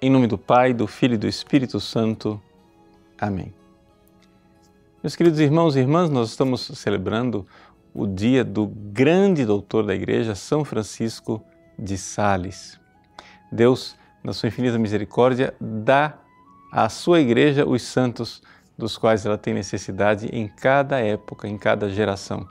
Em nome do Pai, do Filho e do Espírito Santo. Amém. Meus queridos irmãos e irmãs, nós estamos celebrando o dia do grande doutor da Igreja, São Francisco de Sales. Deus, na sua infinita misericórdia, dá à sua Igreja os santos dos quais ela tem necessidade em cada época, em cada geração.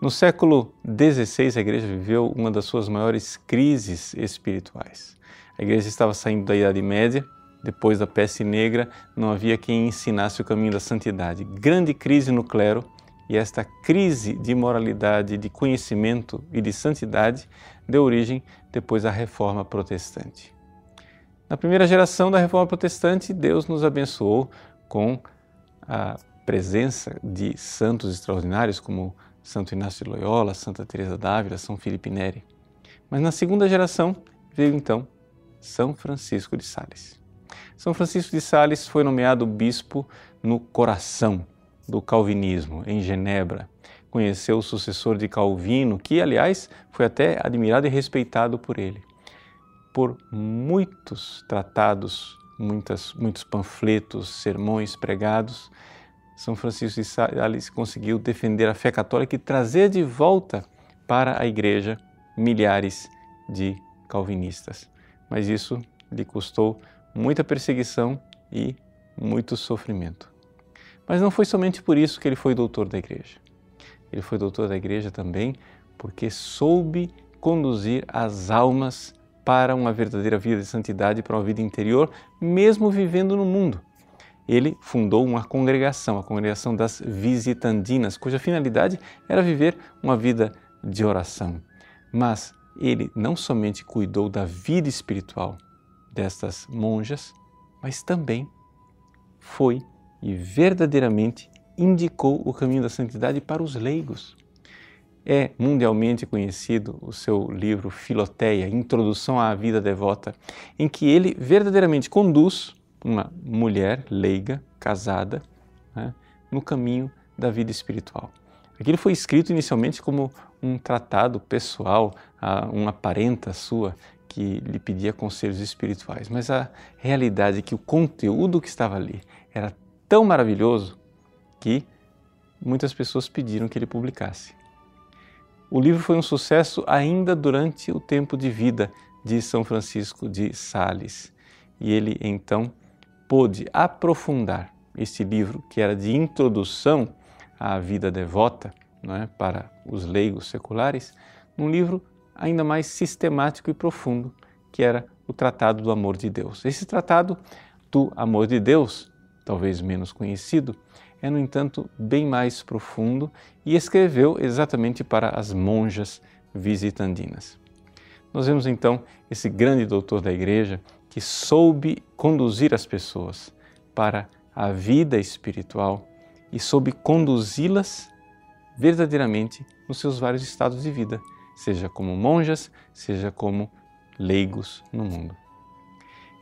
No século XVI, a Igreja viveu uma das suas maiores crises espirituais. A igreja estava saindo da Idade Média, depois da peste negra, não havia quem ensinasse o caminho da santidade. Grande crise no clero e esta crise de moralidade, de conhecimento e de santidade deu origem depois à Reforma Protestante. Na primeira geração da Reforma Protestante, Deus nos abençoou com a presença de santos extraordinários como Santo Inácio de Loyola, Santa Teresa d'Ávila, São Filipe Neri. Mas na segunda geração veio então são Francisco de Sales. São Francisco de Sales foi nomeado bispo no coração do calvinismo, em Genebra. Conheceu o sucessor de Calvino, que, aliás, foi até admirado e respeitado por ele. Por muitos tratados, muitas, muitos panfletos, sermões pregados, São Francisco de Sales conseguiu defender a fé católica e trazer de volta para a igreja milhares de calvinistas mas isso lhe custou muita perseguição e muito sofrimento. Mas não foi somente por isso que ele foi doutor da igreja. Ele foi doutor da igreja também porque soube conduzir as almas para uma verdadeira vida de santidade, para uma vida interior, mesmo vivendo no mundo. Ele fundou uma congregação, a congregação das Visitandinas, cuja finalidade era viver uma vida de oração. Mas ele não somente cuidou da vida espiritual destas monjas, mas também foi e verdadeiramente indicou o caminho da santidade para os leigos. É mundialmente conhecido o seu livro Filoteia, Introdução à Vida Devota, em que ele verdadeiramente conduz uma mulher leiga, casada, né, no caminho da vida espiritual. Aquilo foi escrito inicialmente como um tratado pessoal a uma parenta sua que lhe pedia conselhos espirituais, mas a realidade é que o conteúdo que estava ali era tão maravilhoso que muitas pessoas pediram que ele publicasse. O livro foi um sucesso ainda durante o tempo de vida de São Francisco de Sales e ele então pôde aprofundar esse livro, que era de introdução à vida devota, é, para os leigos seculares, num livro ainda mais sistemático e profundo, que era o Tratado do Amor de Deus. Esse tratado do amor de Deus, talvez menos conhecido, é, no entanto, bem mais profundo e escreveu exatamente para as monjas visitandinas. Nós vemos então esse grande doutor da igreja que soube conduzir as pessoas para a vida espiritual e soube conduzi-las verdadeiramente nos seus vários estados de vida, seja como monjas, seja como leigos no mundo.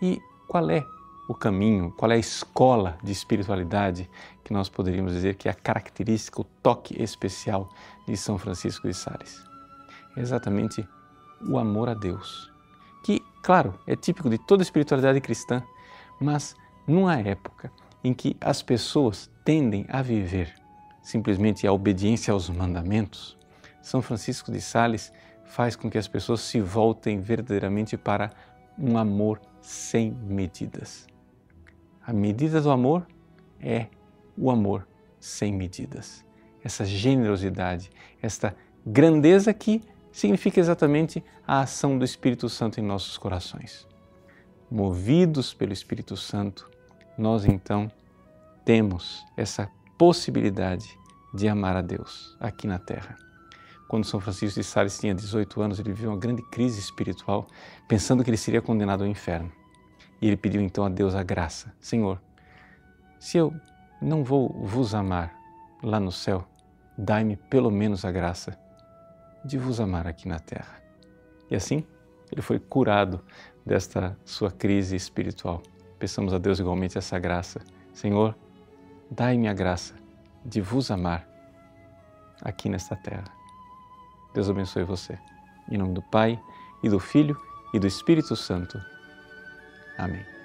E qual é o caminho, qual é a escola de espiritualidade que nós poderíamos dizer que é a característica, o toque especial de São Francisco de Sales? É exatamente o amor a Deus, que, claro, é típico de toda espiritualidade cristã, mas numa época em que as pessoas tendem a viver simplesmente a obediência aos mandamentos, São Francisco de Sales faz com que as pessoas se voltem verdadeiramente para um amor sem medidas. A medida do amor é o amor sem medidas. Essa generosidade, esta grandeza que significa exatamente a ação do Espírito Santo em nossos corações. Movidos pelo Espírito Santo, nós então temos essa possibilidade de amar a Deus aqui na Terra. Quando São Francisco de Sales tinha 18 anos, ele viveu uma grande crise espiritual, pensando que ele seria condenado ao inferno. E ele pediu então a Deus a graça: Senhor, se eu não vou vos amar lá no céu, dai-me pelo menos a graça de vos amar aqui na terra. E assim, ele foi curado desta sua crise espiritual. Peçamos a Deus igualmente essa graça. Senhor, dai-me a graça de vos amar aqui nesta terra. Deus abençoe você. Em nome do Pai, e do Filho, e do Espírito Santo. Amém.